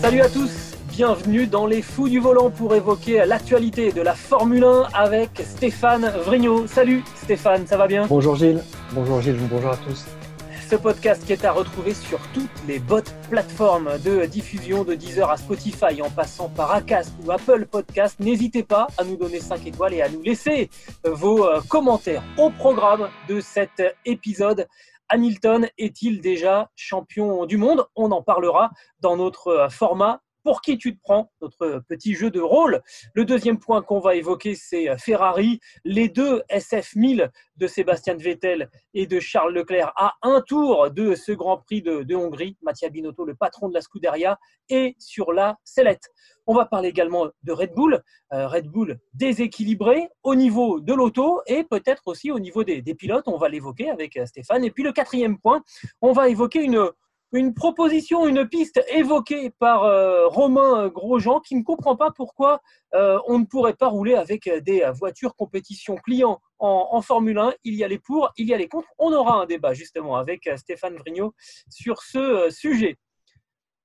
Salut à tous, bienvenue dans les fous du volant pour évoquer l'actualité de la Formule 1 avec Stéphane Vrignot. Salut Stéphane, ça va bien? Bonjour Gilles, bonjour Gilles, bonjour à tous. Ce podcast qui est à retrouver sur toutes les bottes plateformes de diffusion de Deezer à Spotify en passant par Acast ou Apple Podcast. N'hésitez pas à nous donner 5 étoiles et à nous laisser vos euh, commentaires au programme de cet épisode. Hamilton est-il déjà champion du monde? On en parlera dans notre euh, format pour qui tu te prends, notre petit jeu de rôle? Le deuxième point qu'on va évoquer, c'est Ferrari. Les deux SF1000 de Sébastien Vettel et de Charles Leclerc à un tour de ce Grand Prix de, Hongrie. Mattia Binotto, le patron de la Scuderia, est sur la sellette. On va parler également de Red Bull. Euh, Red Bull déséquilibré au niveau de l'auto et peut-être aussi au niveau des, des pilotes. On va l'évoquer avec Stéphane. Et puis le quatrième point, on va évoquer une, une proposition, une piste évoquée par euh, Romain Grosjean qui ne comprend pas pourquoi euh, on ne pourrait pas rouler avec des voitures compétition client en, Formule 1. Il y a les pour, il y a les contre. On aura un débat justement avec Stéphane Vrignot sur ce euh, sujet.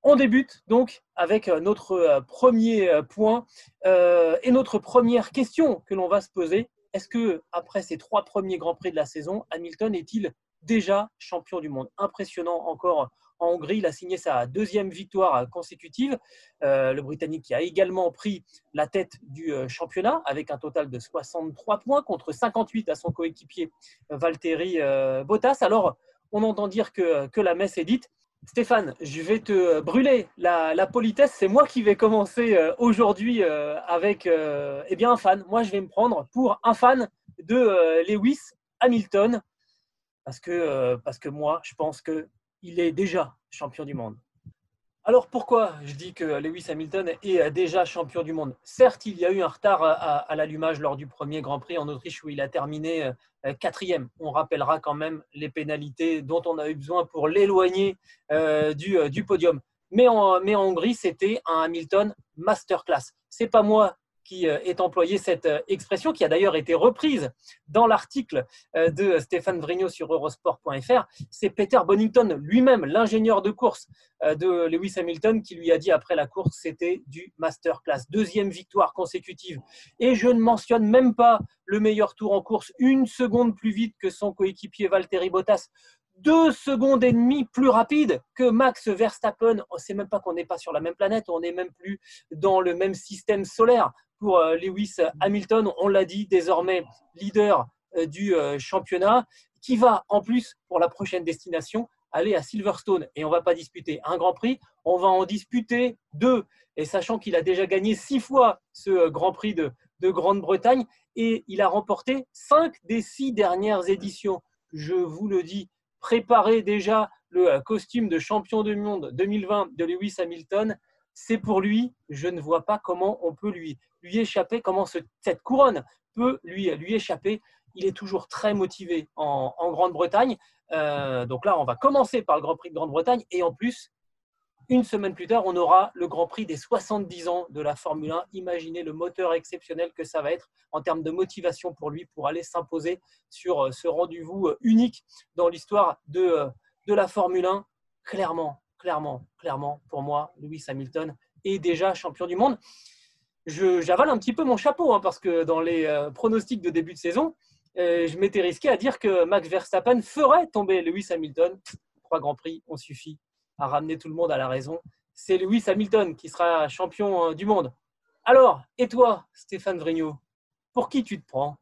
On débute donc avec notre premier point et notre première question que l'on va se poser. Est-ce que après ces trois premiers grands prix de la saison, Hamilton est-il déjà champion du monde? Impressionnant encore en Hongrie. Il a signé sa deuxième victoire consécutive. Euh, le Britannique qui a également pris la tête du euh, championnat avec un total de 63 points contre 58 à son coéquipier Valtteri euh, Bottas. Alors, on entend dire que, que la messe est dite. Stéphane, je vais te brûler la, politesse. C'est moi qui vais commencer aujourd'hui avec eh bien un fan. Moi, je vais me prendre pour un fan de Lewis Hamilton parce que, parce que moi, je pense que il est déjà champion du monde. Alors pourquoi je dis que Lewis Hamilton est déjà champion du monde? Certes, il y a eu un retard à, l'allumage lors du premier Grand Prix en Autriche où il a terminé euh, quatrième. On rappellera quand même les pénalités dont on a eu besoin pour l'éloigner euh, euh, du, podium. Mais en, mais en Hongrie, c'était un Hamilton masterclass. C'est pas moi qui euh, est employé cette euh, expression, qui a d'ailleurs été reprise dans l'article euh, de Stéphane Vrignot sur eurosport.fr. C'est Peter Bonington lui-même, l'ingénieur de course de Lewis Hamilton, qui lui a dit après la course, c'était du masterclass. Deuxième victoire consécutive. Et je ne mentionne même pas le meilleur tour en course, une seconde plus vite que son coéquipier Valtteri Bottas deux secondes et demie plus rapide que Max Verstappen. On ne sait même pas qu'on n'est pas sur la même planète, on n'est même plus dans le même système solaire pour euh, Lewis Hamilton, on l'a dit, désormais leader euh, du euh, championnat, qui va en plus pour la prochaine destination aller à Silverstone. Et on ne va pas disputer un Grand Prix, on va en disputer deux. Et sachant qu'il a déjà gagné six fois ce Grand Prix de, de Grande-Bretagne et il a remporté cinq des six dernières éditions. Je vous le dis, préparez déjà le costume de champion du monde 2020 de Lewis Hamilton c'est pour lui. Je ne vois pas comment on peut lui, lui échapper, comment cette couronne peut lui, lui échapper. Il est toujours très motivé en, Grande-Bretagne. Euh, donc là, on va commencer par le Grand Prix de Grande-Bretagne. Et en plus, une semaine plus tard, on aura le Grand Prix des 70 ans de la Formule 1. Imaginez le moteur exceptionnel que ça va être en termes de motivation pour lui pour aller s'imposer sur euh, ce rendez-vous euh, unique dans l'histoire de, de la Formule 1. Clairement, clairement, clairement, pour moi, Lewis Hamilton est déjà champion du monde. J'avale un petit peu mon chapeau hein, parce que dans les euh, pronostics de début de saison, euh, je m'étais risqué à dire que Max Verstappen ferait tomber Lewis Hamilton. Trois grands prix ont suffi à ramener tout le monde à la raison. C'est Lewis Hamilton qui sera champion euh, du monde. Alors, et toi, Stéphane Vrignot, pour qui tu te prends?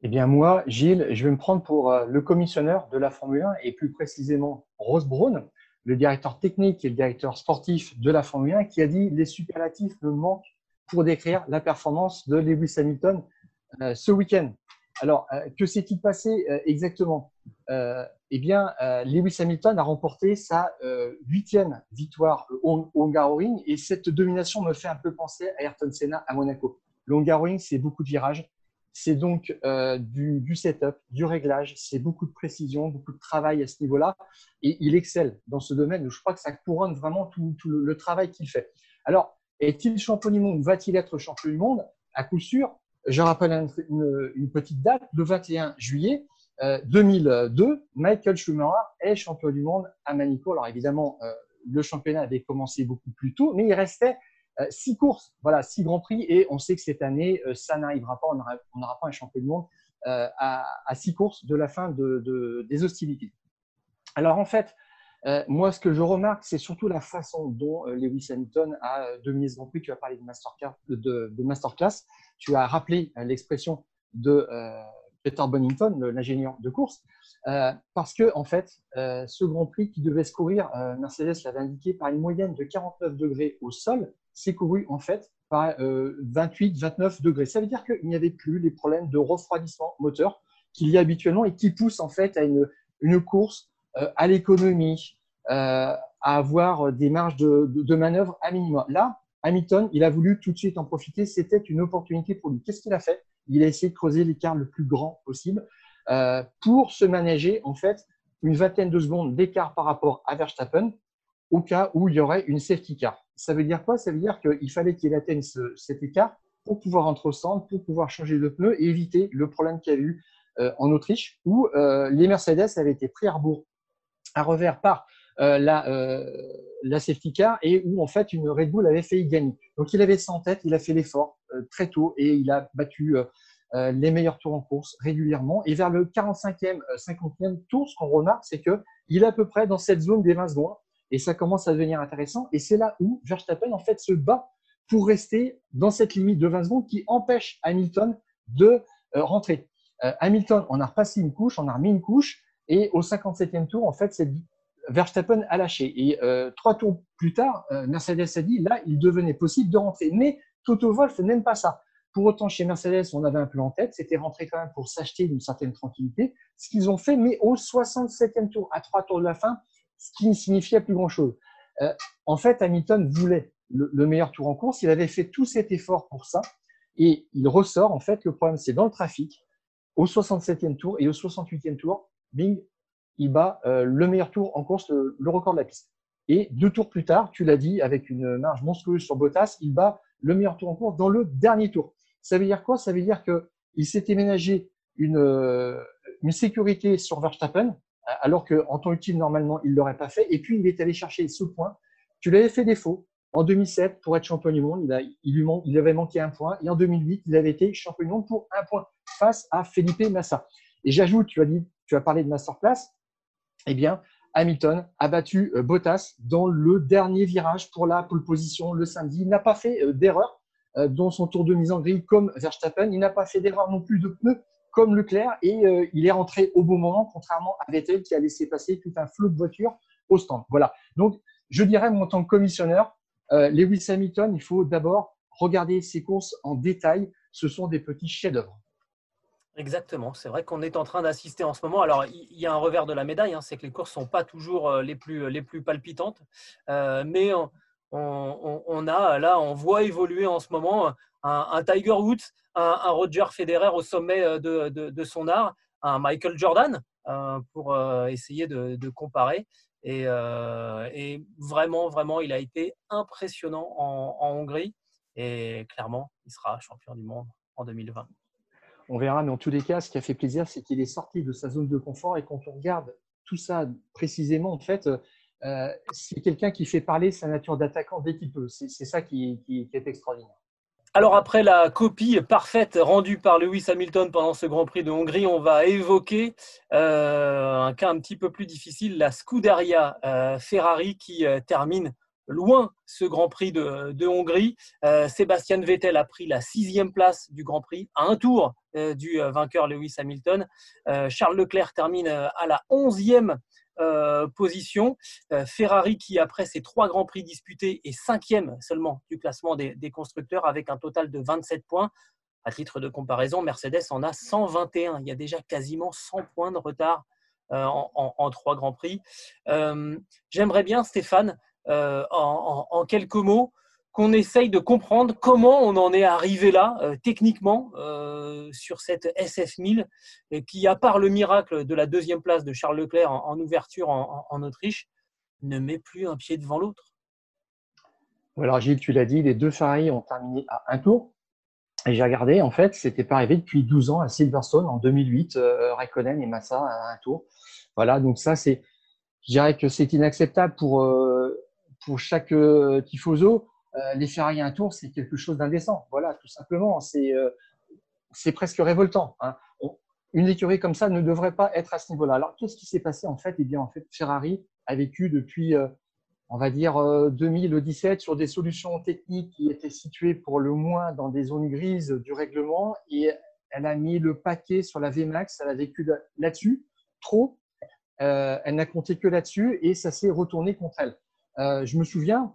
Eh bien, moi, Gilles, je vais me prendre pour le commissionneur de la Formule 1 et plus précisément Rose Brown, le directeur technique et le directeur sportif de la Formule 1, qui a dit les superlatifs me manquent pour décrire la performance de Lewis Hamilton euh, ce week-end. Alors, que s'est-il passé exactement? Eh bien, Lewis Hamilton a remporté sa huitième victoire au, Hungaroring et cette domination me fait un peu penser à Ayrton Senna à Monaco. Le Hungaroring, c'est beaucoup de virages, c'est donc du, du, setup, du réglage, c'est beaucoup de précision, beaucoup de travail à ce niveau-là. Et il excelle dans ce domaine. Je crois que ça couronne vraiment tout, le, travail qu'il fait. Alors, est-il champion du monde? Va-t-il être champion du monde? À coup sûr. Je rappelle une, petite date, le 21 juillet 2002, Michael Schumacher est champion du monde à Manico. Alors évidemment, le championnat avait commencé beaucoup plus tôt, mais il restait euh, six courses, voilà, six grands prix, et on sait que cette année, euh, ça n'arrivera pas, on n'aura pas un champion du monde euh, à, six courses de la fin des hostilités. Alors en fait, moi, ce que je remarque, c'est surtout la façon dont Lewis Hamilton a dominé ce Grand Prix. Tu as parlé de, masterclass, de, masterclass. Tu as rappelé l'expression de Peter Bonington, l'ingénieur de course, parce que en fait, ce Grand Prix qui devait se courir, Mercedes l'avait indiqué, par une moyenne de 49 degrés au sol, c'est couru en fait par 28-29 euh, degrés. Ça veut dire qu'il n'y avait plus les problèmes de refroidissement moteur qu'il y a habituellement et qui poussent en fait à une, course euh, à l'économie, euh, à avoir des marges de, manœuvre à minimum. Là, Hamilton, il a voulu tout de suite en profiter. C'était une opportunité pour lui. Qu'est-ce qu'il a fait? Il a essayé de creuser l'écart le plus grand possible pour se manager en fait une vingtaine de secondes d'écart par rapport à Verstappen au cas où il y aurait une safety car. Ça veut dire quoi? Ça veut dire qu'il fallait qu'il atteigne cet écart pour pouvoir entrer au centre, pour pouvoir changer de pneu et éviter le problème qu'il y a eu euh, en Autriche, où euh, les Mercedes avaient été pris à rebours, à revers par euh, la, la safety car et où en fait une Red Bull avait failli gagner. Donc il avait ça en tête, il a fait l'effort très tôt et il a battu les meilleurs tours en course régulièrement. Et vers le 45e, 50e tour, ce qu'on remarque, c'est qu'il est à peu près dans cette zone des 20 secondes et ça commence à devenir intéressant. Et c'est là où Verstappen en fait se bat pour rester dans cette limite de 20 secondes qui empêche Hamilton de euh, rentrer. Euh, Hamilton on a repassé une couche, on a remis une couche, et au 57e tour, en fait, Verstappen a lâché. Et euh, trois tours plus tard, Mercedes a dit là, il devenait possible de rentrer. Mais Toto Wolff n'aime pas ça. Pour autant, chez Mercedes, on avait un peu en tête, c'était rentrer quand même pour s'acheter d'une certaine tranquillité. Ce qu'ils ont fait, mais au 67e tour, à trois tours de la fin, ce qui ne signifiait plus grand-chose. Euh, en fait, Hamilton voulait le, meilleur tour en course. Il avait fait tout cet effort pour ça. Et il ressort, en fait, le problème, c'est dans le trafic, au 67e tour et au 68e tour, bing, il bat euh, le meilleur tour en course, le, record de la piste. Et deux tours plus tard, tu l'as dit, avec une marge monstrueuse sur Bottas, il bat le meilleur tour en course dans le dernier tour. Ça veut dire quoi? Ça veut dire qu'il s'était ménagé euh, une sécurité sur Verstappen alors qu'en temps utile, normalement, il ne l'aurait pas fait. Et puis, il est allé chercher ce point. Tu l'avais fait défaut en 2007 pour être champion du monde. Il, lui il avait manqué un point. Et en 2008, il avait été champion du monde pour un point face à Felipe Massa. Et j'ajoute, tu as, dit, tu as parlé de masterclass. Eh bien, Hamilton a battu euh, Bottas dans le dernier virage pour la pole position le samedi. Il n'a pas fait euh, d'erreur euh, dans son tour de mise en grille comme Verstappen. Il n'a pas fait d'erreur non plus de pneus comme Leclerc et euh, il est rentré au bon moment, contrairement à Vettel qui a laissé passer tout un flot de voitures au stand. Voilà. Donc, je dirais, moi, en tant que commissionneur, euh, Lewis Hamilton, il faut d'abord regarder ses courses en détail. Ce sont des petits chefs-d'œuvre. Exactement, c'est vrai qu'on est en train d'assister en ce moment. Alors, il y a un revers de la médaille, hein, c'est que les courses sont pas toujours euh, les plus, les plus palpitantes, mais on, a là, on voit évoluer en ce moment un, Tiger Woods, un, Roger Federer au sommet euh, de, son art, un Michael Jordan, euh, pour euh, essayer de, comparer. Et, vraiment, vraiment, il a été impressionnant en, Hongrie. Et clairement, il sera champion du monde en 2020. On verra, mais en tous les cas, ce qui a fait plaisir, c'est qu'il est sorti de sa zone de confort. Et quand on regarde tout ça précisément, en fait, c'est quelqu'un qui fait parler sa nature d'attaquant dès qu'il peut. C'est ça qui, est extraordinaire. Alors après la copie parfaite rendue par Lewis Hamilton pendant ce Grand Prix de Hongrie, on va évoquer euh, un cas un petit peu plus difficile, la Scuderia euh, Ferrari qui euh, termine loin ce Grand Prix de, Hongrie. Sébastien Vettel a pris la sixième place du Grand Prix à un tour du vainqueur Lewis Hamilton. Charles Leclerc termine à la onzième euh, position. Euh, Ferrari qui, après ses trois grands prix disputés, est cinquième seulement du classement des, constructeurs avec un total de 27 points. À titre de comparaison, Mercedes en a 121. Il y a déjà quasiment 100 points de retard en, trois Grands Prix. J'aimerais bien, Stéphane, en, quelques mots, qu'on essaye de comprendre comment on en est arrivé là, techniquement, sur cette SF1000, qui, à part le miracle de la deuxième place de Charles Leclerc en, ouverture en, Autriche, ne met plus un pied devant l'autre. Alors Gilles, tu l'as dit, les deux Ferrari ont terminé à un tour. Et j'ai regardé, en fait, c'était pas arrivé depuis 12 ans à Silverstone en 2008, euh, Raikkonen et Massa à un tour. Voilà, donc ça, c'est, je dirais que c'est inacceptable pour, euh, pour chaque euh, tifoso. Euh, les Ferrari à un tour, c'est quelque chose d'indécent. Voilà, tout simplement. C'est, euh, presque révoltant. Hein. une écurie comme ça ne devrait pas être à ce niveau-là. Alors, qu'est-ce qui s'est passé en fait? Eh bien, en fait, Ferrari a vécu depuis on va dire 2017 sur des solutions techniques qui étaient situées pour le moins dans des zones grises du règlement et elle a mis le paquet sur la VMAX, elle a vécu là-dessus trop, euh, elle n'a compté que là-dessus et ça s'est retourné contre elle. Euh, je me souviens,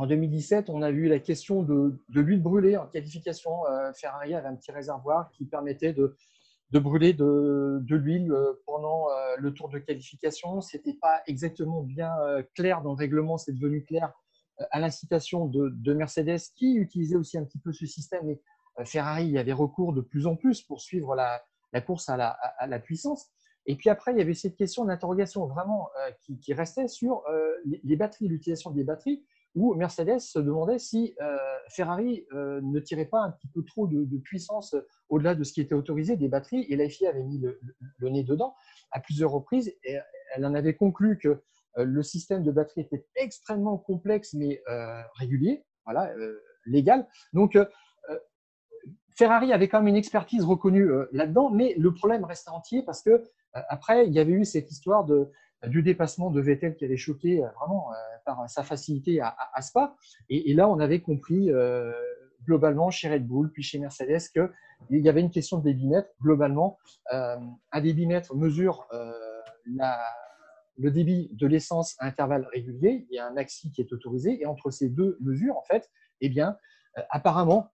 en 2017, on a eu la question de, l'huile brûlée en qualification. Euh, Ferrari avait un petit réservoir qui permettait de, brûler de, l'huile euh, pendant euh, le tour de qualification. Ce n'était pas exactement bien clair dans le règlement, c'est devenu clair à l'incitation de, Mercedes qui utilisait aussi un petit peu ce système. Ferrari y avait recours de plus en plus pour suivre la, course à la, puissance. Et puis après, il y avait cette question d'interrogation vraiment qui, restait sur les batteries, l'utilisation des batteries où Mercedes se demandait si euh, Ferrari euh, ne tirait pas un petit peu trop de, puissance au-delà de ce qui était autorisé des batteries. Et la FIA avait mis le, nez dedans à plusieurs reprises. Et elle en avait conclu que euh, le système de batterie était extrêmement complexe mais régulier, voilà, légal. Donc Ferrari avait quand même une expertise reconnue là-dedans, mais le problème restait entier parce que après il y avait eu cette histoire de du dépassement de Vettel qui avait choqué euh, vraiment euh, par sa facilité à, Spa. Et, là, on avait compris euh, globalement chez Red Bull, puis chez Mercedes, qu'il y avait une question de débitmètre. Globalement, un débitmètre mesure le débit de l'essence à intervalles réguliers. Il y a un axi qui est autorisé. Et entre ces deux mesures, en fait, eh bien, apparemment,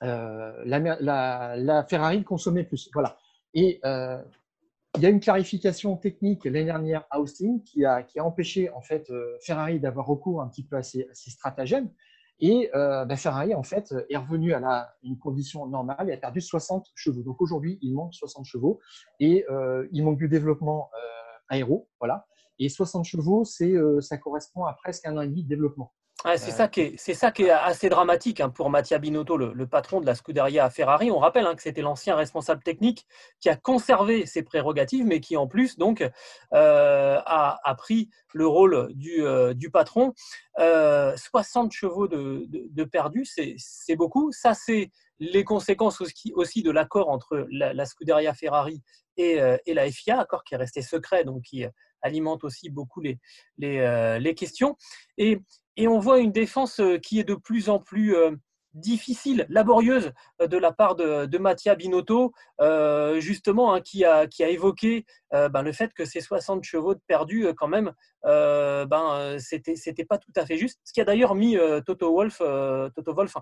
la, la, Ferrari consommait plus. Voilà. Et il y a une clarification technique l'année dernière à Austin qui a, qui a empêché en fait euh, Ferrari d'avoir recours un petit peu à ces, stratagèmes. Et ben, Ferrari, en fait, est revenu à la, une condition normale et a perdu 60 chevaux. Donc aujourd'hui, il manque 60 chevaux et euh, il manque du développement aéro. Voilà. Et 60 chevaux, c'est, ça correspond à presque un an et demi de développement c'est ça qui est, c'est ça qui est assez dramatique hein, pour Mattia Binotto, le, patron de la Scuderia Ferrari. On rappelle hein, que c'était l'ancien responsable technique qui a conservé ses prérogatives, mais qui en plus donc euh, a, pris le rôle du, euh, patron. 60 euh, chevaux de, de, perdus, c'est, beaucoup. Ça, c'est les conséquences aussi, de l'accord entre la, Scuderia Ferrari et, la FIA, accord qui est resté secret, donc qui alimente aussi beaucoup les, questions. Et on voit une défense euh, qui est de plus en plus euh, difficile, laborieuse euh, de la part de, de Mattia Binotto, justement, hein, qui, a, évoqué ben, le fait que ces 60 chevaux de perdus, quand même, ben, c'était, pas tout à fait juste. Ce qui a d'ailleurs mis Toto Wolf, Toto Wolf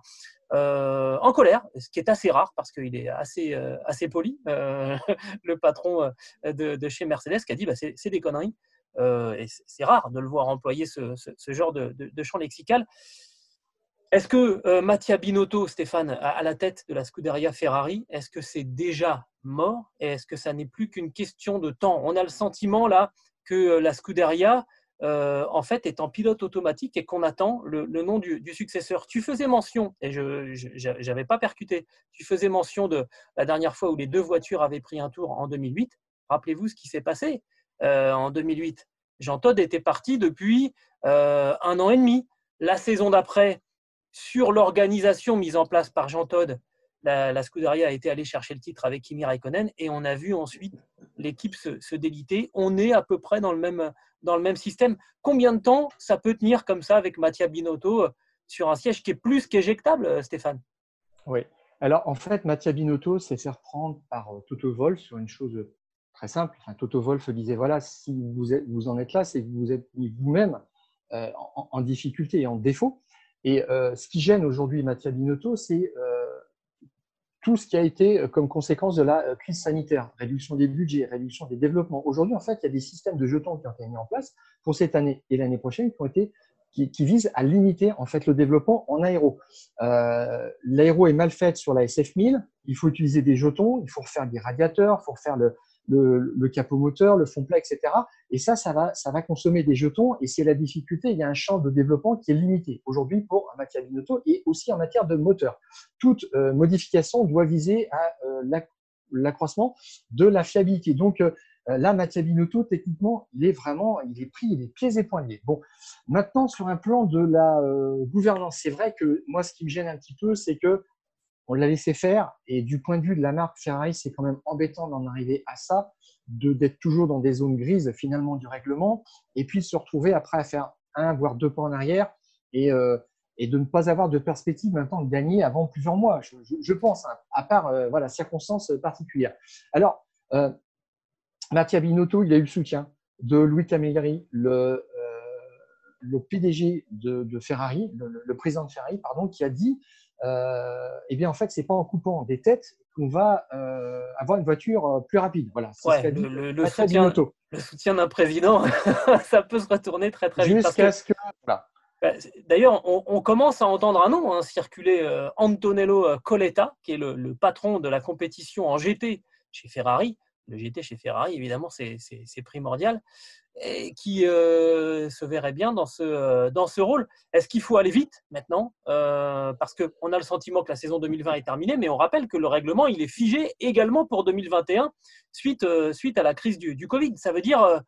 en colère, ce qui est assez rare parce qu'il est assez, assez poli, le patron de, de, chez Mercedes, qui a dit bah, c'est, c'est des conneries. Euh, et c'est rare de le voir employer ce, genre de, champ lexical. Est-ce que euh, Mattia Binotto, Stéphane, à la tête de la Scuderia Ferrari, est-ce que c'est déjà mort? Est-ce que ça n'est plus qu'une question de temps? On a le sentiment là que euh, la Scuderia, en fait, est en pilote automatique et qu'on attend le, nom du, successeur. Tu faisais mention, et je n'avais pas percuté, tu faisais mention de la dernière fois où les deux voitures avaient pris un tour en 2008. Rappelez-vous ce qui s'est passé. Euh, en 2008. Jean Todt était parti depuis euh, un an et demi. La saison d'après, sur l'organisation mise en place par Jean Todt, la, Scuderia a été allée chercher le titre avec Kimi Raikkonen et on a vu ensuite l'équipe se, déliter. On est à peu près dans le, même, dans le même système. Combien de temps ça peut tenir comme ça avec Mattia Binotto euh, sur un siège qui est plus qu'éjectable, Stéphane? Oui. Alors en fait, Mattia Binotto s'est fait reprendre par Toto Wolff sur une chose simple. Toto Wolff disait voilà, si vous, vous en êtes là, c'est que vous êtes vous-même euh, en, difficulté et en défaut. Et euh, ce qui gêne aujourd'hui Mattia Binotto, c'est euh, tout ce qui a été comme conséquence de la crise sanitaire, réduction des budgets, réduction des développements. Aujourd'hui, en fait, il y a des systèmes de jetons qui ont été mis en place pour cette année et l'année prochaine qui ont été qui, qui à limiter en fait le développement en aéro. L'aéro est mal fait sur la SF1000. Il faut utiliser des jetons, il faut refaire des radiateurs, il faut refaire le, le, capot moteur, le fond plat, etc. Et ça, ça va, ça va consommer des jetons. Et c'est la difficulté. Il y a un champ de développement qui est limité aujourd'hui pour en matière binauto et aussi en matière de moteur. Toute euh, modification doit viser à euh, l'accroissement de la fiabilité. Donc euh, là, Mattia Binotto, techniquement, il est vraiment, il est pris, il est pieds et poings liés. Bon, maintenant sur un plan de la gouvernance, c'est vrai que moi, ce qui me gêne un petit peu, c'est que on l'a laissé faire. Et du point de vue de la marque Ferrari, c'est quand même embêtant d'en arriver à ça, d'être toujours dans des zones grises finalement du règlement, et puis se retrouver après à faire un voire deux pas en arrière et, euh, et de ne pas avoir de perspective maintenant de gagner avant plusieurs mois. Je, pense, hein, à part euh, voilà circonstances particulières. Alors, euh, Mattia Binotto, il a eu le soutien de Louis Camilleri, le euh, le PDG de, de Ferrari, le, président de Ferrari, pardon, qui a dit eh bien en fait c'est pas en coupant des têtes qu'on va euh, avoir une voiture euh, plus rapide. Voilà. Ouais, le, le, le, soutien, le, soutien, d'un président, ça peut se retourner très très vite. Jusqu'à ce que. Voilà. Bah, d'ailleurs, on, on, commence à entendre un nom hein, circuler, euh, Antonello Coletta, qui est le, le, patron de la compétition en GT chez Ferrari. Le GT chez Ferrari, évidemment, c'est primordial qui euh, se verrait bien dans ce, euh, dans ce rôle. Est-ce qu'il faut aller vite maintenant? Euh, Parce qu'on a le sentiment que la saison 2020 est terminée, mais on rappelle que le règlement il est figé également pour 2021 suite, suite à la crise du, du Covid. Ça veut dire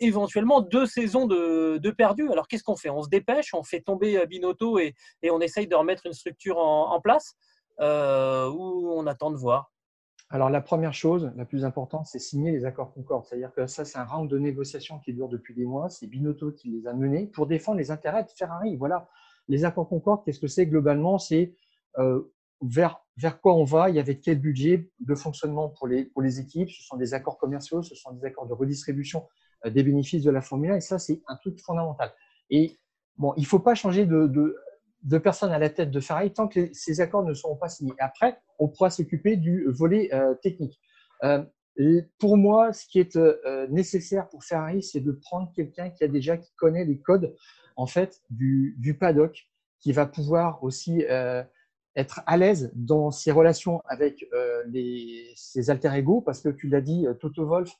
éventuellement deux saisons de, de perdues. Alors qu'est-ce qu'on fait? On se dépêche, on fait tomber Binotto et, et, on essaye de remettre une structure en, en place ou on attend de voir alors, la première chose, la plus importante, c'est signer les accords Concorde. C'est-à-dire que ça, c'est un round de négociation qui dure depuis des mois. C'est Binotto qui les a menés pour défendre les intérêts de Ferrari. Voilà. Les accords Concorde, qu'est-ce que c'est globalement? C'est euh, vers, vers quoi on va? Et avec quel budget de fonctionnement pour les, pour les équipes? Ce sont des accords commerciaux, ce sont des accords de redistribution euh, des bénéfices de la Formule 1. Et ça, c'est un truc fondamental. Et bon, il ne faut pas changer de de personnes à la tête de Ferrari tant que ces accords ne seront pas signés. Après, on pourra s'occuper du volet euh, technique. Euh, pour moi, ce qui est euh, nécessaire pour Ferrari, c'est de prendre quelqu'un qui a déjà qui connaît les codes en fait du, du paddock, qui va pouvoir aussi être à l'aise dans ses relations avec les, ses alter ego, parce que tu l'as dit, Toto Wolf,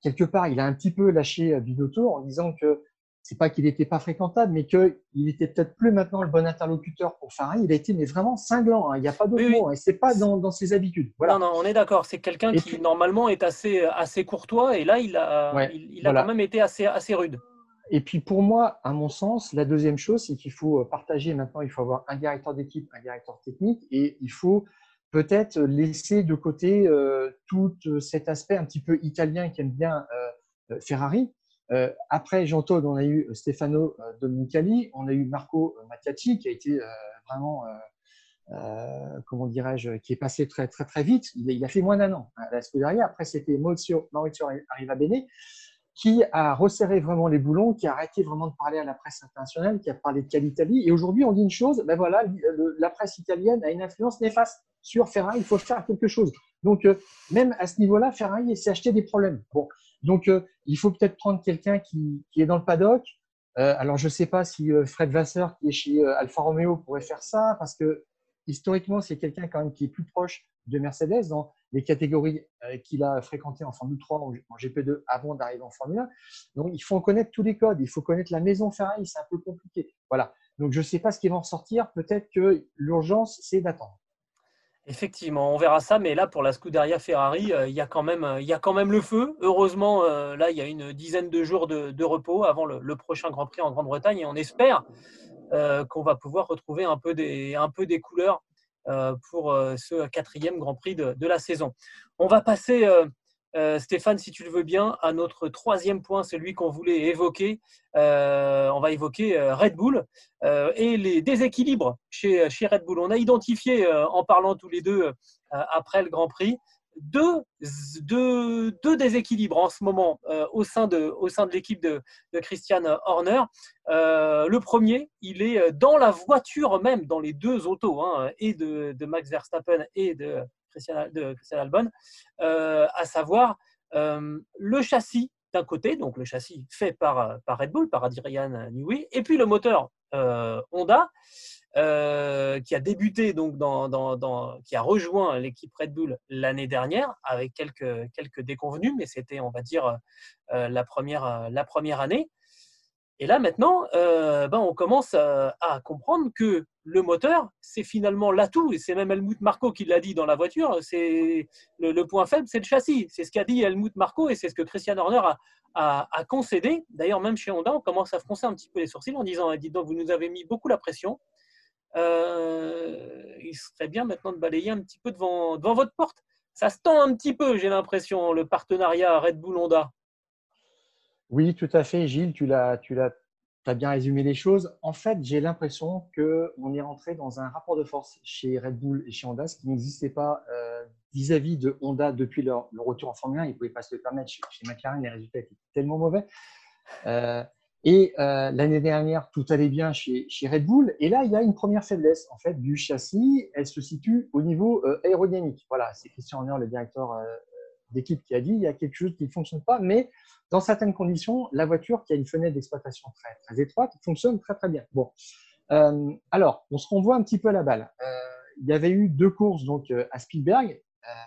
quelque part, il a un petit peu lâché Binotto en disant que c'est pas qu'il n'était pas fréquentable, mais qu'il était peut-être plus maintenant le bon interlocuteur pour Ferrari. Il a été mais vraiment cinglant. Hein. Il n'y a pas d'autre oui, mot. Oui. Hein. C'est pas dans, dans, ses habitudes. Voilà. Non, non, on est d'accord. C'est quelqu'un qui puis, normalement est assez, assez courtois, et là, il a, ouais, il, il a voilà. quand même été assez, assez rude. Et puis pour moi, à mon sens, la deuxième chose, c'est qu'il faut partager maintenant. Il faut avoir un directeur d'équipe, un directeur technique, et il faut peut-être laisser de côté euh, tout cet aspect un petit peu italien qui aime bien euh, Ferrari euh, après Jean Todt, on a eu Stefano euh, Domenicali, on a eu Marco Mattiacci qui a été euh, vraiment, euh, comment dirais-je, qui est passé très très très vite. Il, il a fait moins d'un an à la Scuderia. Après, c'était Maurizio, Arrivabene qui a resserré vraiment les boulons, qui a arrêté vraiment de parler à la presse internationale, qui a parlé de l'Italie. Et aujourd'hui, on dit une chose, ben voilà, la presse italienne a une influence néfaste sur Ferrari, il faut faire quelque chose. Donc, euh, même à ce niveau-là, Ferrari s'est acheté des problèmes. Bon, donc, euh, il faut peut-être prendre quelqu'un qui, est dans le paddock. Euh, alors, je ne sais pas si euh, Fred Vasseur, qui est chez Alfa Romeo, pourrait faire ça, parce que historiquement, c'est quelqu'un quand même qui est plus proche de Mercedes dans les catégories qu'il a fréquentées en Formule 3, en, en GP2, avant d'arriver en Formule 1. Donc, il faut en connaître tous les codes. Il faut connaître la maison Ferrari. C'est un peu compliqué. Voilà. Donc, je ne sais pas ce qui va en. Peut-être que l'urgence, c'est d'attendre. Effectivement, on verra ça, mais là pour la Scuderia Ferrari, euh, il, y a quand même, euh, il y a quand même le feu. Heureusement, euh, là il y a une dizaine de jours de, repos avant le, prochain Grand Prix en Grande-Bretagne et on espère qu'on va pouvoir retrouver un peu des, un peu des couleurs pour ce quatrième Grand Prix de, la saison. On va passer euh, Stéphane, si tu le veux bien, à notre troisième point, celui qu'on voulait évoquer. Euh, on va évoquer euh, Red Bull et les déséquilibres chez, chez, Red Bull. On a identifié, en parlant tous les deux après le Grand Prix, deux, deux, deux, déséquilibres en ce moment au sein de, au sein de l'équipe de, Christian Horner. le premier, il est dans la voiture même, dans les deux autos, hein, et de, Max Verstappen et de Christian, de Christian Albon, à savoir le châssis d'un côté, donc le châssis fait par, Red Bull, par Adrian Newey, et puis le moteur Honda. Euh, qui a débuté donc dans, dans, qui a rejoint l'équipe Red Bull l'année dernière avec quelques quelques déconvenus, mais c'était on va dire euh, la première la première année. Et là maintenant, euh, ben, on commence à, comprendre que le moteur, c'est finalement l'atout, et c'est même Helmut Marco qui l'a dit dans la voiture, c'est le, point faible, c'est le châssis. C'est ce qu'a dit Helmut Marco, et c'est ce que Christian Horner a, concédé. D'ailleurs, même chez Honda, on commence à froncer un petit peu les sourcils en disant, dites donc, vous nous avez mis beaucoup la pression. Euh, il serait bien maintenant de balayer un petit peu devant, devant votre porte. Ça se tend un petit peu, j'ai l'impression, le partenariat Red Bull Honda. Oui, tout à fait, Gilles, tu l'as, tu l'as, as bien résumé les choses. En fait, j'ai l'impression qu'on est rentré dans un rapport de force chez Red Bull et chez Honda, ce qui n'existait pas euh, vis-à-vis de Honda depuis leur, retour en Formule 1. Ils ne pouvaient pas se le permettre. Chez, McLaren, les résultats étaient tellement mauvais. Euh, et euh, l'année dernière, tout allait bien chez, chez, Red Bull. Et là, il y a une première faiblesse en fait du châssis. Elle se situe au niveau aérodynamique. Voilà, c'est Christian Horner, le directeur d'équipe, qui a dit il y a quelque chose qui ne fonctionne pas. Mais dans certaines conditions, la voiture qui a une fenêtre d'exploitation très, très étroite fonctionne très très bien. Bon, alors on se renvoie un petit peu à la balle. il y avait eu deux courses donc à Spielberg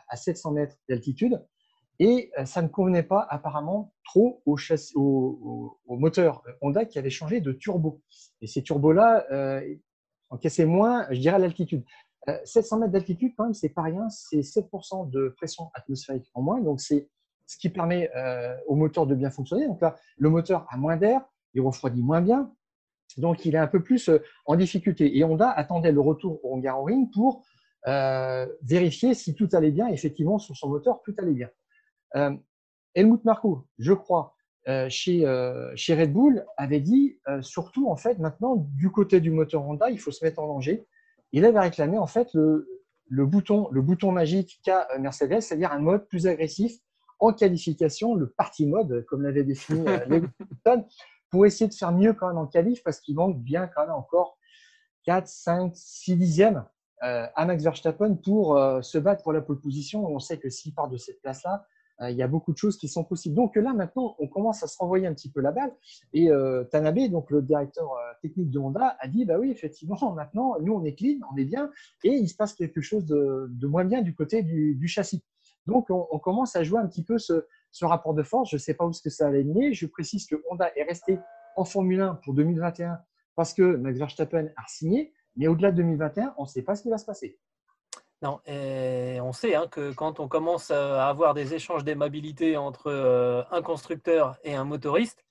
à 700 mètres d'altitude. Et euh, ça ne convenait pas apparemment trop au, au, moteur Honda qui avait changé de turbo. Et ces turbos-là euh, encaissaient moins, je dirais, l'altitude. 700 euh, mètres d'altitude, quand même, c'est pas rien. C'est 7% de pression atmosphérique en moins. Donc, c'est ce qui permet au moteur de bien fonctionner. Donc là, le moteur a moins d'air, il refroidit moins bien. Donc, il est un peu plus en difficulté. Et Honda attendait le retour au Hungaroring pour vérifier si tout allait bien. Effectivement, sur son moteur, tout allait bien. Euh, Helmut Marko, je crois, euh, chez, euh, chez Red Bull, avait dit surtout, en fait, maintenant, du côté du moteur Honda, il faut se mettre en danger. Il avait réclamé, en fait, le, le bouton, le bouton magique qu'a Mercedes, c'est-à-dire un mode plus agressif en qualification, le party mode, comme l'avait défini Hamilton, pour essayer de faire mieux quand même en qualif, parce qu'il manque bien quand même encore 4, 5, 6 dixièmes à Max Verstappen pour se battre pour la pole position. On sait que s'il part de cette place-là, euh, il y a beaucoup de choses qui sont possibles. Donc là, maintenant, on commence à se renvoyer un petit peu la balle. Et euh, Tanabe, donc le directeur euh, technique de Honda, a dit bah oui, effectivement, maintenant, nous, on est clean, on est bien, et il se passe quelque chose de, moins bien du côté du, châssis. Donc, on, commence à jouer un petit peu ce, rapport de force. Je ne sais pas où ce que ça va mener. Je précise que Honda est resté en Formule 1 pour 2021 parce que Max Verstappen a signé, mais au-delà de 2021, on ne sait pas ce qui va se passer. Non, on sait hein, que quand on commence à avoir des échanges d'aimabilité entre euh, un constructeur et un motoriste,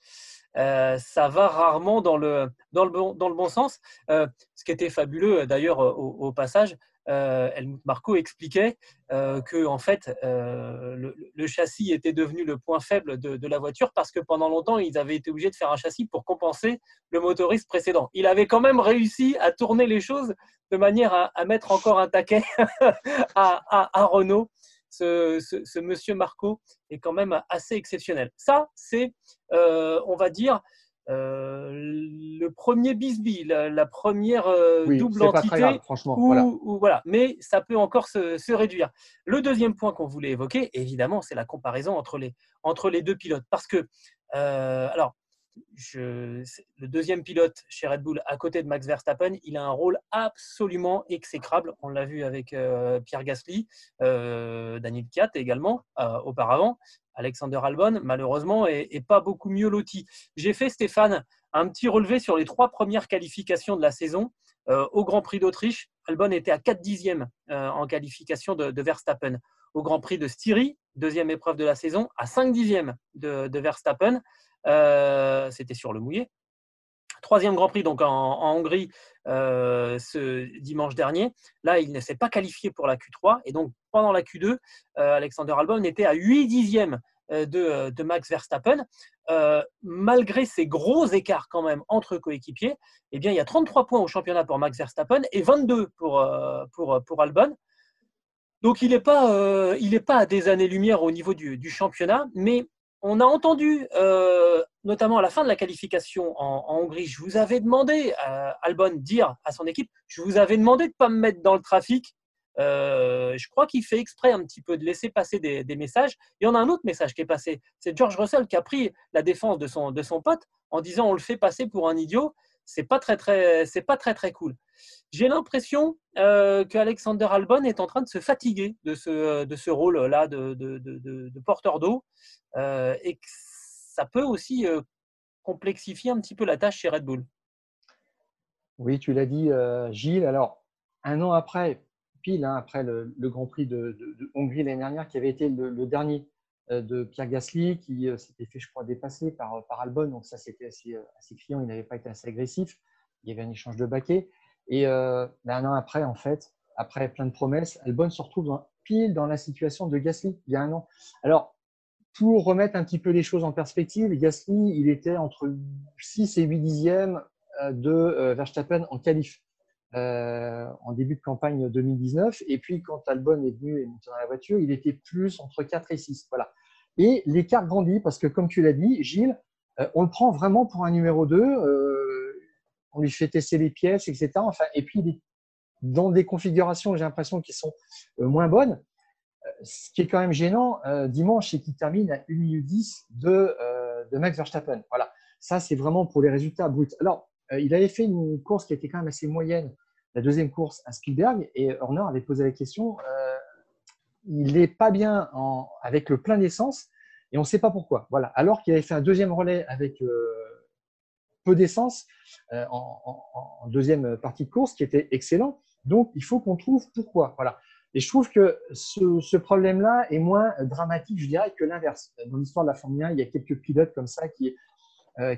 euh, ça va rarement dans le, dans le, bon, dans le bon sens. Euh, ce qui était fabuleux d'ailleurs au, passage, euh, Helmut Marco expliquait euh, que en fait euh, le, châssis était devenu le point faible de, la voiture parce que pendant longtemps ils avaient été obligés de faire un châssis pour compenser le motoriste précédent. Il avait quand même réussi à tourner les choses de manière à, mettre encore un taquet à, Renault. Ce, monsieur Marco est quand même assez exceptionnel. Ça, c'est, on va dire, euh, le premier bisbee, la, première euh, double entité, franchement, voilà. Mais ça peut encore se, réduire. Le deuxième point qu'on voulait évoquer, évidemment, c'est la comparaison entre les, entre les deux pilotes. Parce que, euh, alors, je, le deuxième pilote chez Red Bull, à côté de Max Verstappen, il a un rôle absolument exécrable. On l'a vu avec Pierre Gasly, Daniel Kiat également auparavant. Alexander Albon, malheureusement, est, pas beaucoup mieux loti. J'ai fait, Stéphane, un petit relevé sur les trois premières qualifications de la saison. Euh, au Grand Prix d'Autriche, Albon était à 4 dixièmes euh, en qualification de, Verstappen. Au Grand Prix de Styrie, deuxième épreuve de la saison, à 5 dixièmes de, Verstappen. Euh, c'était sur le mouillé. Troisième Grand Prix donc en, Hongrie ce dimanche dernier. Là, il ne s'est pas qualifié pour la Q3 et donc pendant la Q2, Alexander Albon était à 8 dixièmes de, Max Verstappen. malgré ces gros écarts quand même entre coéquipiers, eh il y a 33 points au championnat pour Max Verstappen et 22 pour, pour, pour Albon. Donc il n'est pas, euh, à des années-lumière au niveau du, du, championnat, mais on a entendu, euh, notamment à la fin de la qualification en, Hongrie, je vous avais demandé, à Albon dire à son équipe, je vous avais demandé de ne pas me mettre dans le trafic. Euh, je crois qu'il fait exprès un petit peu de laisser passer des, messages. Il y en a un autre message qui est passé. C'est George Russell qui a pris la défense de son, de son pote en disant on le fait passer pour un idiot c'est pas très très c'est pas très très cool. J'ai l'impression euh, qu'Alexander Albon est en train de se fatiguer de ce, de ce rôle-là de, de, de, porteur d'eau euh, et que ça peut aussi euh, complexifier un petit peu la tâche chez Red Bull. Oui, tu l'as dit, euh, Gilles. Alors, un an après, pile hein, après le, Grand Prix de, Hongrie l'année dernière, qui avait été le dernier euh, de Pierre Gasly qui s'était fait, je crois, dépasser par, par Albon. Donc ça, c'était assez, assez criant. Il n'avait pas été assez agressif. Il y avait un échange de baquets. Et un an après, en fait, après plein de promesses, Albon se retrouve pile dans la situation de Gasly il y a un an. Alors, pour remettre un petit peu les choses en perspective, Gasly, il était entre 6 et 8 dixièmes de Verstappen en qualif. Euh, en début de campagne 2019. Et puis, quand Albon est venu et monté dans la voiture, il était plus entre 4 et 6. Voilà. Et l'écart grandit parce que, comme tu l'as dit, Gilles, euh, on le prend vraiment pour un numéro 2. Euh, on lui fait tester les pièces, etc. Enfin, et puis, il est dans des configurations, j'ai l'impression, qui sont moins bonnes. Ce qui est quand même gênant, dimanche, c'est qu'il termine à 1 minute 10 de, de Max Verstappen. Voilà. Ça, c'est vraiment pour les résultats bruts. Alors, euh, il avait fait une course qui était quand même assez moyenne, la deuxième course à Spielberg, et Horner avait posé la question euh, il n'est pas bien avec le plein d'essence, et on ne sait pas pourquoi. Voilà. Alors qu'il avait fait un deuxième relais avec euh, peu d'essence en, deuxième partie de course, qui était excellent. Donc, il faut qu'on trouve pourquoi. Voilà. Et je trouve que ce, problème-là est moins dramatique, je dirais, que l'inverse. Dans l'histoire de la Formule 1, il y a quelques pilotes comme ça qui,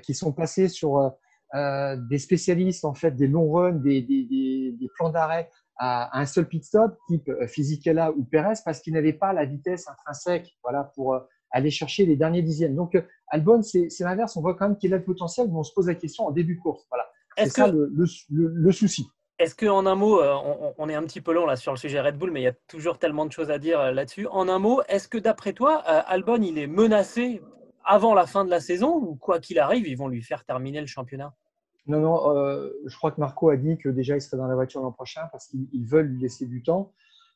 qui sont passés sur euh, des spécialistes, en fait, des longs runs, des, des, des, plans d'arrêt à, un seul pit stop, type euh, Fisichella ou Perez, parce qu'ils n'avaient pas la vitesse intrinsèque voilà, pour euh, aller chercher les derniers dixièmes. Donc, Albon, c'est l'inverse. On voit quand même qu'il a le potentiel, mais on se pose la question en début de course. Voilà. C'est ça le, le, le, souci. Est-ce qu'en un mot, on, on, est un petit peu long là sur le sujet Red Bull, mais il y a toujours tellement de choses à dire là-dessus. En un mot, est-ce que d'après toi, Albon, il est menacé avant la fin de la saison ou quoi qu'il arrive, ils vont lui faire terminer le championnat? Non, non, euh, je crois que Marco a dit que déjà il serait dans la voiture l'an prochain parce qu'ils veulent lui laisser du temps.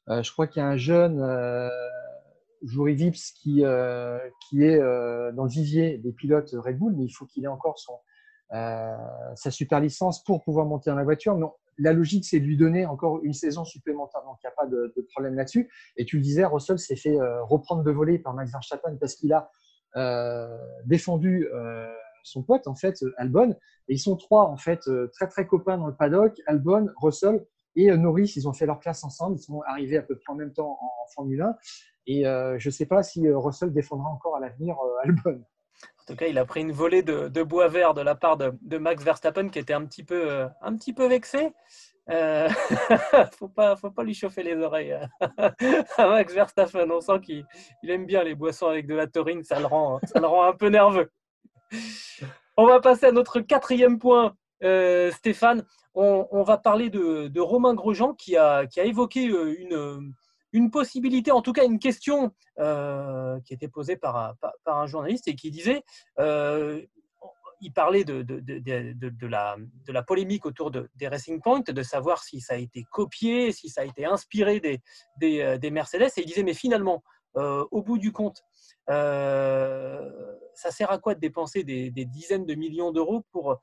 Euh, je crois qu'il y a un jeune, euh, Vips, qui, euh, est dans le vivier des pilotes Red Bull, mais il faut qu'il ait encore sa super licence pour pouvoir monter dans la voiture. La logique, c'est de lui donner encore une saison supplémentaire. Donc, il n'y a pas de, problème là-dessus. Et tu le disais, Russell s'est fait reprendre de voler par Max Verstappen parce qu'il a euh, défendu euh, son pote, en fait, Albon. Et ils sont trois, en fait, euh, très, très copains dans le paddock. Albon, Russell et Norris, ils ont fait leur classe ensemble. Ils sont arrivés à peu près en même temps en, Formule 1. Et je ne sais pas si Russell défendra encore à l'avenir Albon. En tout cas, il a pris une volée de, bois vert de la part de, Max Verstappen qui était un petit peu, un petit peu vexé. Euh, faut pas, faut pas lui chauffer les oreilles à Max Verstappen. On sent qu'il aime bien les boissons avec de la taurine, ça le rend, ça le rend un peu nerveux. On va passer à notre quatrième point, euh, Stéphane. On, va parler de, Romain Grosjean qui a, qui a évoqué euh, une, une possibilité, en tout cas une question euh, qui était posée par, par, par, un journaliste et qui disait il parlait de, de, de, la, de la polémique autour des Racing Point, de savoir si ça a été copié, si ça a été inspiré des, des, euh, Mercedes. Et il disait, mais finalement, euh, au bout du compte, euh, ça sert à quoi de dépenser des, dizaines de millions d'euros pour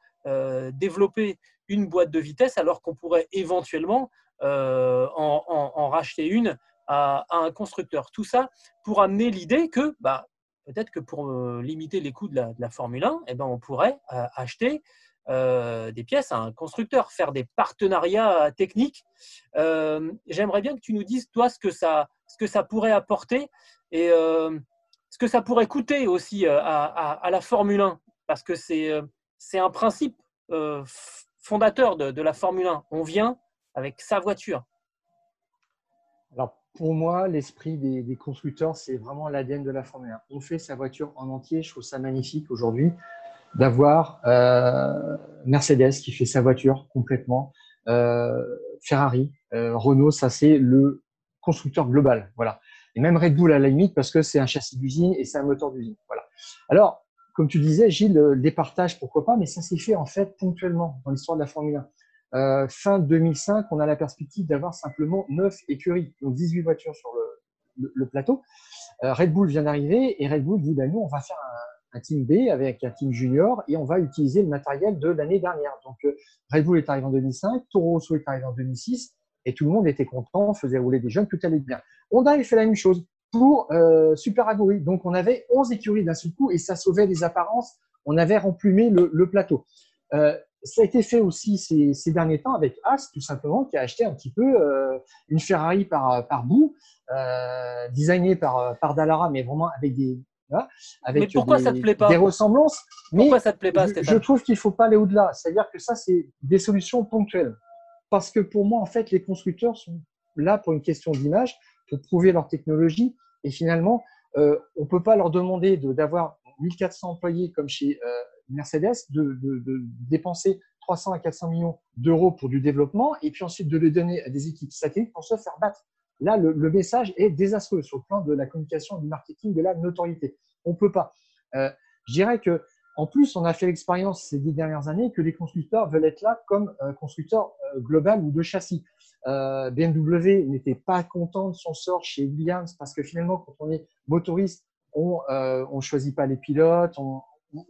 développer une boîte de vitesse alors qu'on pourrait éventuellement en, racheter une à, un constructeur Tout ça pour amener l'idée que bah, peut-être que pour euh, limiter les coûts de la, Formule 1, eh ben, on pourrait euh, acheter euh, des pièces à un constructeur, faire des partenariats techniques. J'aimerais bien que tu nous dises, toi, ce que ça, ce que ça pourrait apporter et ce que ça pourrait coûter aussi à, la Formule 1, parce que c'est un principe fondateur de, de, la Formule 1. On vient avec sa voiture. Pour moi, l'esprit des, constructeurs, c'est vraiment l'ADN de la Formule 1. On fait sa voiture en entier. Je trouve ça magnifique aujourd'hui d'avoir euh, Mercedes qui fait sa voiture complètement, euh, Ferrari, euh, Renault. Ça, c'est le constructeur global. Voilà. Et même Red Bull à la limite parce que c'est un châssis d'usine et c'est un moteur d'usine. Voilà. Alors, comme tu disais, Gilles, le départage, pourquoi pas, mais ça s'est fait en fait ponctuellement dans l'histoire de la Formule 1. Euh, fin 2005, on a la perspective d'avoir simplement 9 écuries, donc 18 voitures sur le, plateau. Euh, Red Bull vient d'arriver et Red Bull dit ben, nous, on va faire un, team B avec un team junior et on va utiliser le matériel de l'année dernière. Donc, euh, Red Bull est arrivé en 2005, Toro Rosso est arrivé en 2006 et tout le monde était content, faisait rouler des jeunes, tout allait bien. Honda a fait la même chose pour Super Aguri. Donc, on avait 11 écuries d'un seul coup et ça sauvait les apparences. On avait remplumé le, plateau. Ça a été fait aussi ces, ces, derniers temps avec As, tout simplement, qui a acheté un petit peu euh, une Ferrari par, par bout, euh, designée par, par Dallara, mais vraiment avec des, voilà, avec mais pourquoi des, ça te plaît pas des ressemblances. Mais pourquoi ça te plaît pas, je, je trouve qu'il faut pas aller au-delà. C'est-à-dire que ça, c'est des solutions ponctuelles. Parce que pour moi, en fait, les constructeurs sont là pour une question d'image, pour prouver leur technologie. Et finalement, euh, on peut pas leur demander d'avoir 1400 employés comme chez euh, Mercedes, de, dépenser 300 à 400 millions d'euros pour du développement et puis ensuite de les donner à des équipes satellites pour se faire battre. Là, le, message est désastreux sur le plan de la communication, du marketing, de la notoriété. On peut pas. Euh, je dirais que en plus, on a fait l'expérience ces dix dernières années que les constructeurs veulent être là comme euh, constructeurs euh, global ou de châssis. Euh, BMW n'était pas content de son sort chez Williams parce que finalement, quand on est motoriste, on on choisit pas les pilotes, on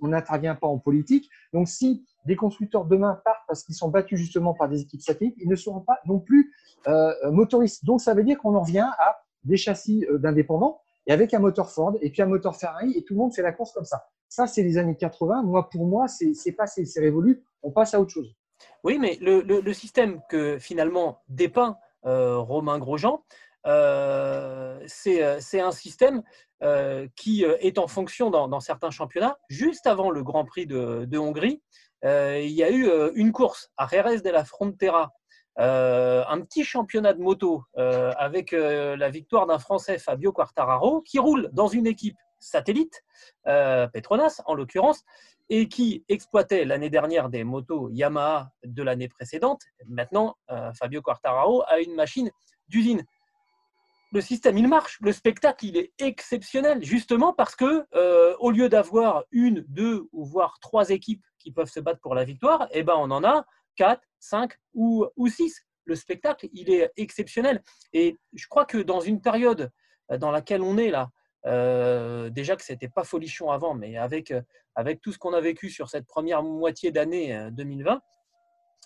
n'intervient pas en politique. Donc, si des constructeurs demain partent parce qu'ils sont battus justement par des équipes satellites, ils ne seront pas non plus euh, motoristes. Donc, ça veut dire qu'on en revient à des châssis euh, d'indépendants et avec un moteur Ford et puis un moteur Ferrari et tout le monde fait la course comme ça. Ça, c'est les années 80. Moi, pour moi, c'est passé, c'est révolu. On passe à autre chose. Oui, mais le, le, le système que finalement dépeint euh, Romain Grosjean, euh, c'est un système euh, qui est en fonction dans, certains championnats. Juste avant le Grand Prix de, Hongrie, euh, il y a eu une course à Jerez de la Frontera, un petit championnat de moto avec la victoire d'un Français, Fabio Quartararo, qui roule dans une équipe satellite, Petronas en l'occurrence, et qui exploitait l'année dernière des motos Yamaha de l'année précédente. Maintenant, euh, Fabio Quartararo a une machine d'usine. Le système, il marche. Le spectacle, il est exceptionnel, justement parce que euh, au lieu d'avoir une, deux ou voire trois équipes qui peuvent se battre pour la victoire, eh ben on en a quatre, cinq ou, six. Le spectacle, il est exceptionnel. Et je crois que dans une période euh, dans laquelle on est là, euh, déjà que c'était pas folichon avant, mais avec, avec tout ce qu'on a vécu sur cette première moitié d'année 2020, euh,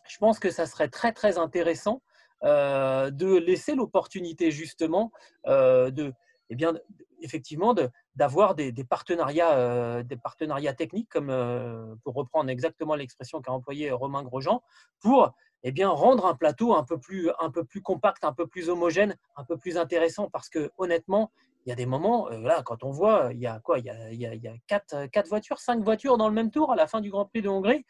je pense que ça serait très très intéressant euh, de laisser l'opportunité justement euh, de, eh bien, effectivement, d'avoir des, partenariats, euh, des partenariats techniques, comme pour reprendre exactement l'expression qu'a employé Romain Grosjean, pour eh bien, rendre un plateau un peu, plus, un peu plus compact, un peu plus homogène, un peu plus intéressant, parce que honnêtement, il y a des moments, là, quand on voit, il y a quoi Il y a, quatre, voitures, cinq voitures dans le même tour à la fin du Grand Prix de Hongrie.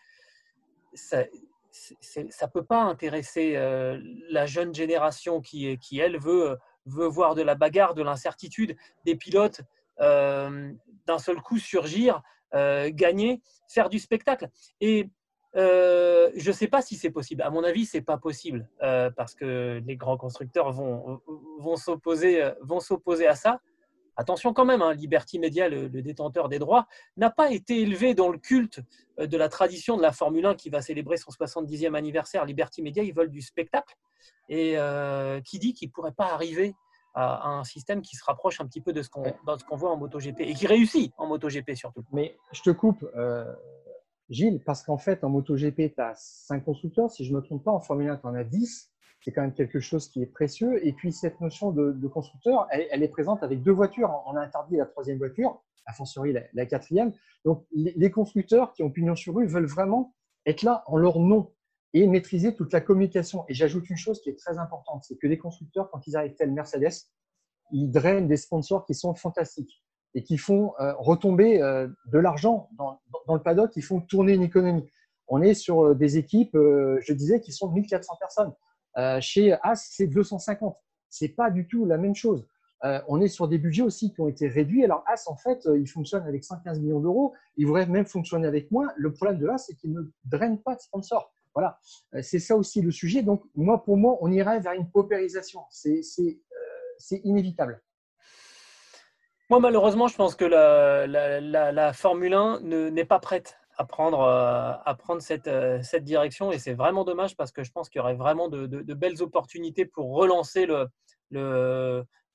Ne peut pas intéresser euh, la jeune génération qui, qui elle, veut, veut voir de la bagarre, de l'incertitude, des pilotes euh, d'un seul coup surgir, euh, gagner, faire du spectacle. Et euh, je ne sais pas si c'est possible. À mon avis, c'est pas possible euh, parce que les grands constructeurs vont, vont s'opposer à ça. Attention quand même, hein, Liberty Media, le, le, détenteur des droits, n'a pas été élevé dans le culte euh, de la tradition de la Formule 1 qui va célébrer son 70e anniversaire. Liberty Media, ils veulent du spectacle et euh, qui dit qu'il ne pourrait pas arriver à, un système qui se rapproche un petit peu de ce qu'on qu voit en MotoGP et qui réussit en MotoGP surtout. Mais je te coupe. Euh Gilles, parce qu'en fait, en MotoGP, tu as 5 constructeurs. Si je ne me trompe pas, en Formule 1, tu en as 10. C'est quand même quelque chose qui est précieux. Et puis, cette notion de, constructeur, elle, est présente avec deux voitures. On a interdit la troisième voiture, a fortiori la, quatrième. Donc, les, constructeurs qui ont pignon sur rue veulent vraiment être là en leur nom et maîtriser toute la communication. Et j'ajoute une chose qui est très importante, c'est que les constructeurs, quand ils arrivent tel Mercedes, ils drainent des sponsors qui sont fantastiques et qui font euh, retomber euh, de l'argent dans, le paddock, qui font tourner une économie. On est sur euh, des équipes, je disais, qui sont 1400 personnes. Euh, chez As, c'est 250. C'est pas du tout la même chose. on est sur des budgets aussi qui ont été réduits. Alors As, en fait, il fonctionne avec 115 millions d'euros. Il voudrait même fonctionner avec moins. Le problème de As, c'est qu'il ne draine pas de sponsors. Voilà, c'est ça aussi le sujet. Donc moi, pour moi, on irait vers une paupérisation. C'est c'est inévitable Moi, malheureusement, je pense que la, la, Formule 1 n'est pas prête à prendre, à prendre cette, cette direction et c'est vraiment dommage parce que je pense qu'il y aurait vraiment de, de, belles opportunités pour relancer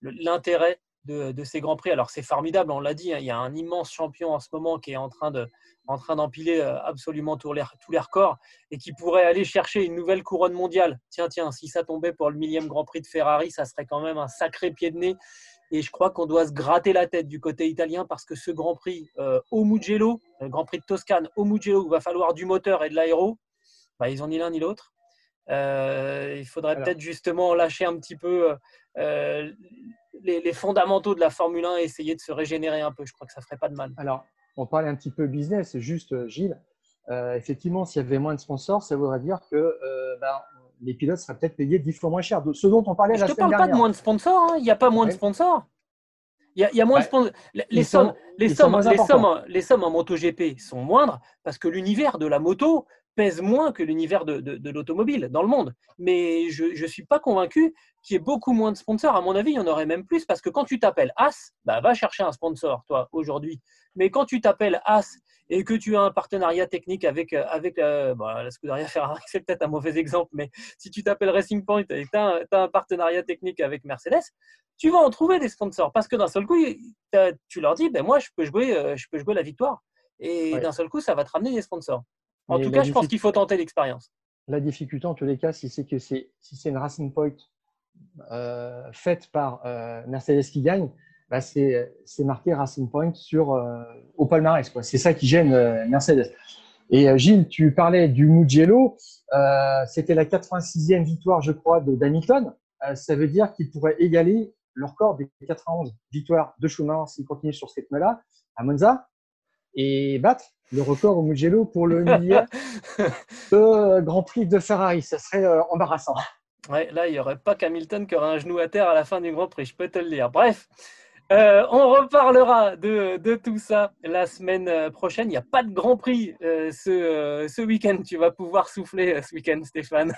l'intérêt de, de, ces grands prix. Alors c'est formidable, on l'a dit, hein, il y a un immense champion en ce moment qui est en train de, en train d'empiler euh, absolument tous les, tous les records et qui pourrait aller chercher une nouvelle couronne mondiale. Tiens, tiens, si ça tombait pour le millième Grand Prix de Ferrari, ça serait quand même un sacré pied de nez. Et je crois qu'on doit se gratter la tête du côté italien parce que ce Grand Prix euh, au Mugello, le Grand Prix de Toscane au Mugello, où il va falloir du moteur et de l'aéro, bah, ils n'ont ni l'un ni l'autre. Euh, il faudrait peut-être justement lâcher un petit peu les, les, fondamentaux de la Formule 1 et essayer de se régénérer un peu. Je crois que ça ferait pas de mal. Alors, on parlait un petit peu business, juste euh, Gilles. Euh, effectivement, s'il y avait moins de sponsors, ça voudrait dire que euh, ben, les pilotes seraient peut-être payés dix fois moins cher. Ce dont on parlait la semaine dernière. Je ne parle pas de moins de sponsors. Hein. Il n'y a pas moins de sponsors. Il y, a, moins de sponsors. Les, sommes, les, sommes, les, sommes, les sommes en MotoGP sont moindres parce que l'univers de la moto pèse moins que l'univers de, l'automobile dans le monde. Mais je ne suis pas convaincu qu'il y ait beaucoup moins de sponsors. À mon avis, il y en aurait même plus parce que quand tu t'appelles As, bah, va chercher un sponsor, toi, aujourd'hui. Mais quand tu t'appelles As et que tu as un partenariat technique avec, avec euh, bah, la Scuderia Ferrari, c'est peut-être un mauvais exemple, mais si tu t'appelles Racing Point et que tu as, un partenariat technique avec Mercedes, tu vas en trouver des sponsors parce que d'un seul coup, tu leur dis, ben, moi, je peux, jouer, euh, je peux jouer la victoire. Et d'un seul coup, ça va te ramener des sponsors. En tout cas, je pense qu'il faut tenter l'expérience. La difficulté, en tous les cas, si c'est que c'est si c'est une Racing Point euh, faite par euh, Mercedes qui gagne, bah c'est marqué Racing Point sur euh, au palmarès. C'est ça qui gêne Mercedes. Et Gilles, tu parlais du Mugello. C'était la 86e victoire, je crois, de Hamilton. ça veut dire qu'il pourrait égaler le record des 91 victoires de Schumacher s'il continue sur ce rythme-là à Monza et battre le record au Mugello pour le millième de Grand Prix de Ferrari. Ça serait euh, embarrassant. Ouais, là, il n'y aurait pas qu'Hamilton qui aurait un genou à terre à la fin du Grand Prix, je peux te le dire. Bref, euh, on reparlera de, de, tout ça la semaine euh, prochaine. Il n'y a pas de Grand Prix ce, ce week-end. Tu vas pouvoir souffler ce week-end, Stéphane.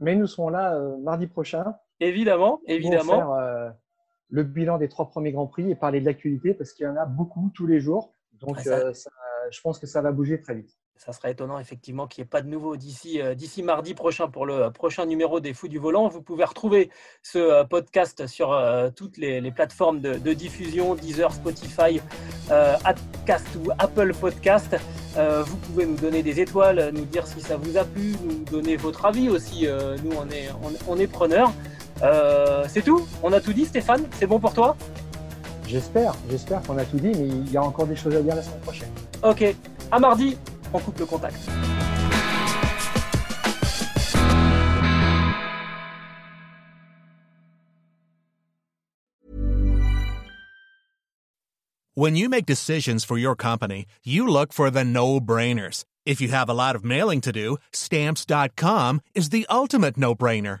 mais, nous, serons là mardi prochain. Évidemment, évidemment. Pour le bilan des trois premiers Grands Prix et parler de l'actualité parce qu'il y en a beaucoup tous les jours. Donc, euh, je pense que ça va bouger très vite. Ça serait étonnant effectivement qu'il n'y ait pas de nouveau d'ici euh, d'ici mardi prochain pour le prochain numéro des Fous du Volant. Vous pouvez retrouver ce euh, podcast sur toutes les, plateformes de, diffusion, Deezer, Spotify, ou Apple Podcast. vous pouvez nous donner des étoiles, nous dire si ça vous a plu, nous donner votre avis aussi. nous, on est, on, est preneurs. C'est tout On a tout dit, Stéphane C'est bon pour toi J'espère, j'espère qu'on a tout dit, mais il y a encore des choses à dire la semaine prochaine. Ok, à mardi, on coupe le contact. When you make decisions for your company, you look for the no-brainers. If you have a lot of mailing to do, stamps.com is the ultimate no-brainer.